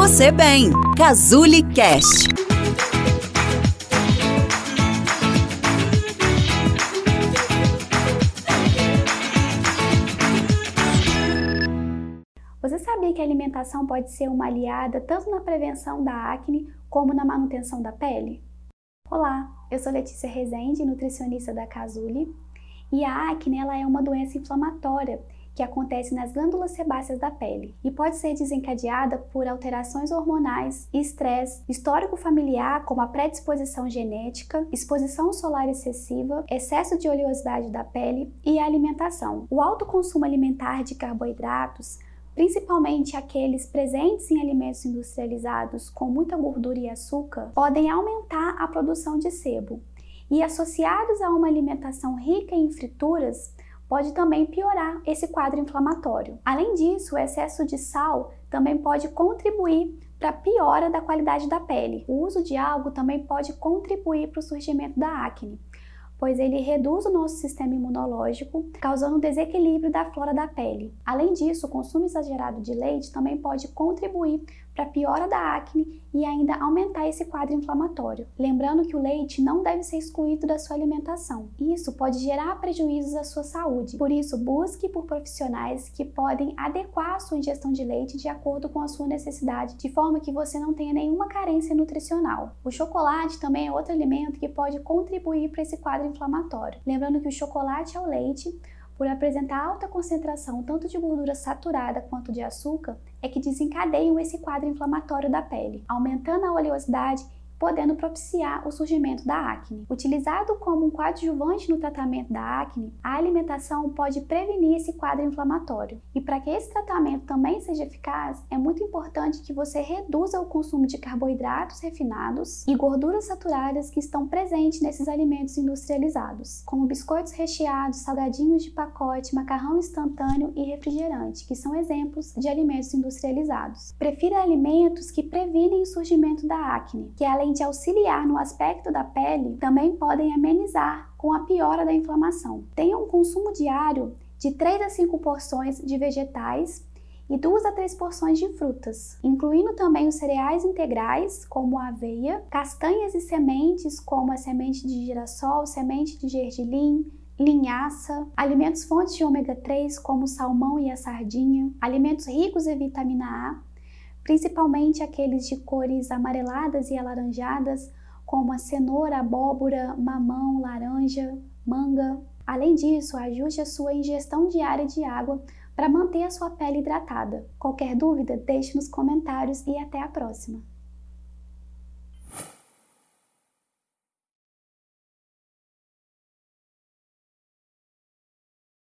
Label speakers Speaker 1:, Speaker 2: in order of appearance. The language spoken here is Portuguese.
Speaker 1: você bem. Cazuli Cast.
Speaker 2: Você sabia que a alimentação pode ser uma aliada tanto na prevenção da acne como na manutenção da pele? Olá, eu sou Letícia Rezende, nutricionista da Casuli, e a acne ela é uma doença inflamatória que acontece nas glândulas sebáceas da pele e pode ser desencadeada por alterações hormonais, estresse, histórico familiar, como a predisposição genética, exposição solar excessiva, excesso de oleosidade da pele e alimentação. O alto consumo alimentar de carboidratos principalmente aqueles presentes em alimentos industrializados com muita gordura e açúcar, podem aumentar a produção de sebo. E associados a uma alimentação rica em frituras, pode também piorar esse quadro inflamatório. Além disso, o excesso de sal também pode contribuir para a piora da qualidade da pele. O uso de algo também pode contribuir para o surgimento da acne pois ele reduz o nosso sistema imunológico, causando um desequilíbrio da flora da pele. Além disso, o consumo exagerado de leite também pode contribuir para piora da acne e ainda aumentar esse quadro inflamatório. Lembrando que o leite não deve ser excluído da sua alimentação. Isso pode gerar prejuízos à sua saúde. Por isso, busque por profissionais que podem adequar a sua ingestão de leite de acordo com a sua necessidade, de forma que você não tenha nenhuma carência nutricional. O chocolate também é outro alimento que pode contribuir para esse quadro inflamatório. Lembrando que o chocolate ao leite por apresentar alta concentração tanto de gordura saturada quanto de açúcar, é que desencadeiam esse quadro inflamatório da pele, aumentando a oleosidade podendo propiciar o surgimento da acne. Utilizado como um coadjuvante no tratamento da acne, a alimentação pode prevenir esse quadro inflamatório. E para que esse tratamento também seja eficaz, é muito importante que você reduza o consumo de carboidratos refinados e gorduras saturadas que estão presentes nesses alimentos industrializados, como biscoitos recheados, salgadinhos de pacote, macarrão instantâneo e refrigerante, que são exemplos de alimentos industrializados. Prefira alimentos que previnem o surgimento da acne, que além além de auxiliar no aspecto da pele, também podem amenizar com a piora da inflamação. Tenha um consumo diário de 3 a 5 porções de vegetais e 2 a 3 porções de frutas, incluindo também os cereais integrais, como a aveia, castanhas e sementes, como a semente de girassol, semente de gergelim, linhaça, alimentos fontes de ômega 3, como o salmão e a sardinha, alimentos ricos em vitamina A, principalmente aqueles de cores amareladas e alaranjadas, como a cenoura, abóbora, mamão, laranja, manga. Além disso, ajuste a sua ingestão diária de água para manter a sua pele hidratada. Qualquer dúvida, deixe nos comentários e até a próxima!